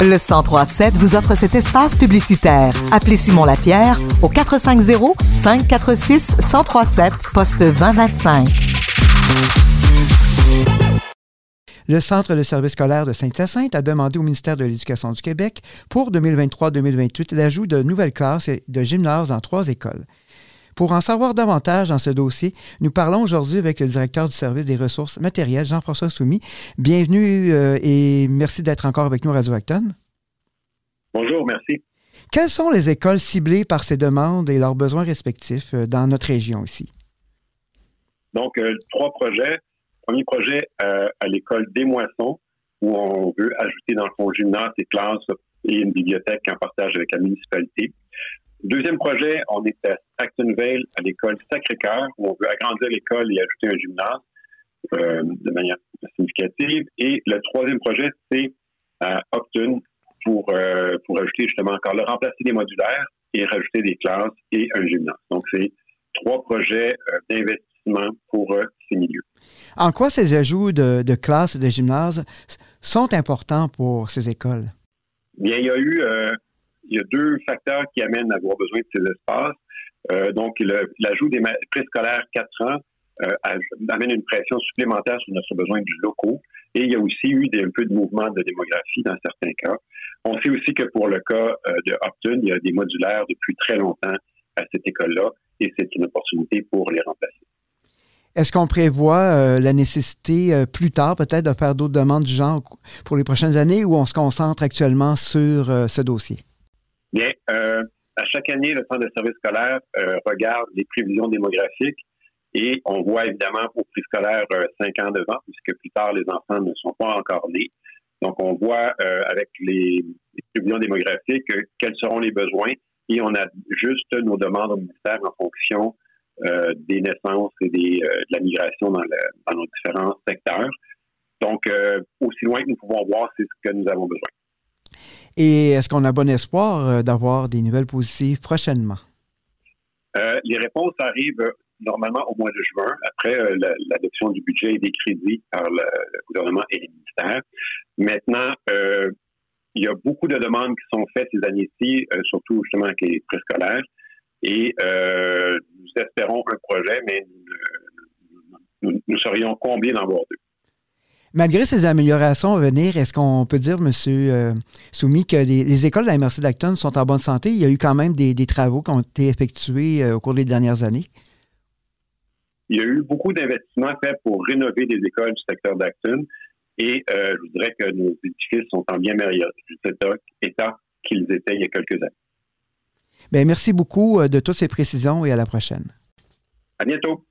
Le 1037 vous offre cet espace publicitaire. Appelez Simon Lapierre au 450 546 1037 poste 2025. Le Centre de services scolaires de Sainte-Hyacinthe a demandé au ministère de l'Éducation du Québec pour 2023-2028 l'ajout de nouvelles classes et de gymnases dans trois écoles. Pour en savoir davantage dans ce dossier, nous parlons aujourd'hui avec le directeur du service des ressources matérielles, Jean-François Soumy. Bienvenue euh, et merci d'être encore avec nous Radio Acton. Bonjour, merci. Quelles sont les écoles ciblées par ces demandes et leurs besoins respectifs euh, dans notre région ici? Donc, euh, trois projets. Premier projet à l'école des Moissons, où on veut ajouter dans le fond gymnase et classes et une bibliothèque en partage avec la municipalité. Deuxième projet, on est à Actonville, à l'école Sacré-Cœur, où on veut agrandir l'école et ajouter un gymnase euh, de manière significative. Et le troisième projet, c'est à Octon pour, euh, pour ajouter justement encore le remplacer des modulaires et rajouter des classes et un gymnase. Donc, c'est trois projets euh, d'investissement pour ces milieux. En quoi ces ajouts de, de classes et de gymnases sont importants pour ces écoles? Bien, il y a eu il y a deux facteurs qui amènent à avoir besoin de ces espaces. Euh, donc, l'ajout des préscolaires 4 ans euh, amène une pression supplémentaire sur notre besoin du locaux. Et il y a aussi eu un peu de mouvement de démographie dans certains cas. On sait aussi que pour le cas euh, de Hopton, il y a des modulaires depuis très longtemps à cette école-là et c'est une opportunité pour les remplacer. Est-ce qu'on prévoit la nécessité plus tard peut-être de faire d'autres demandes du genre pour les prochaines années ou on se concentre actuellement sur ce dossier? Bien, euh, à chaque année, le Centre de services scolaires euh, regarde les prévisions démographiques et on voit évidemment pour préscolaire euh, 5 ans devant, puisque plus tard, les enfants ne sont pas encore nés. Donc, on voit euh, avec les, prévisions démographiques quels seront les besoins et on a juste nos demandes au ministère en fonction des naissances et des, de la migration dans, dans, nos différents secteurs. Donc, aussi loin que nous pouvons voir, c'est ce que nous avons besoin. Et est-ce qu'on a bon espoir euh, d'avoir des nouvelles positives prochainement? Euh, les réponses arrivent euh, normalement au mois de juin, après l'adoption du budget et des crédits par le, gouvernement et les ministères. Maintenant, il y a beaucoup de demandes qui sont faites ces années-ci, surtout justement avec les préscolaires. Et nous espérons un projet, mais nous, serions combien d'en? Malgré ces améliorations à venir, est-ce qu'on peut dire, M. Euh, Soumi, que les, écoles de la MRC d'Acton sont en bonne santé? Il y a eu quand même des, travaux qui ont été effectués euh, au cours des dernières années? Il y a eu beaucoup d'investissements faits pour rénover des écoles du secteur d'Acton et euh, je dirais que nos édifices sont en bien meilleur état qu'ils étaient il y a quelques années. Bien, merci beaucoup de toutes ces précisions et à la prochaine. À bientôt.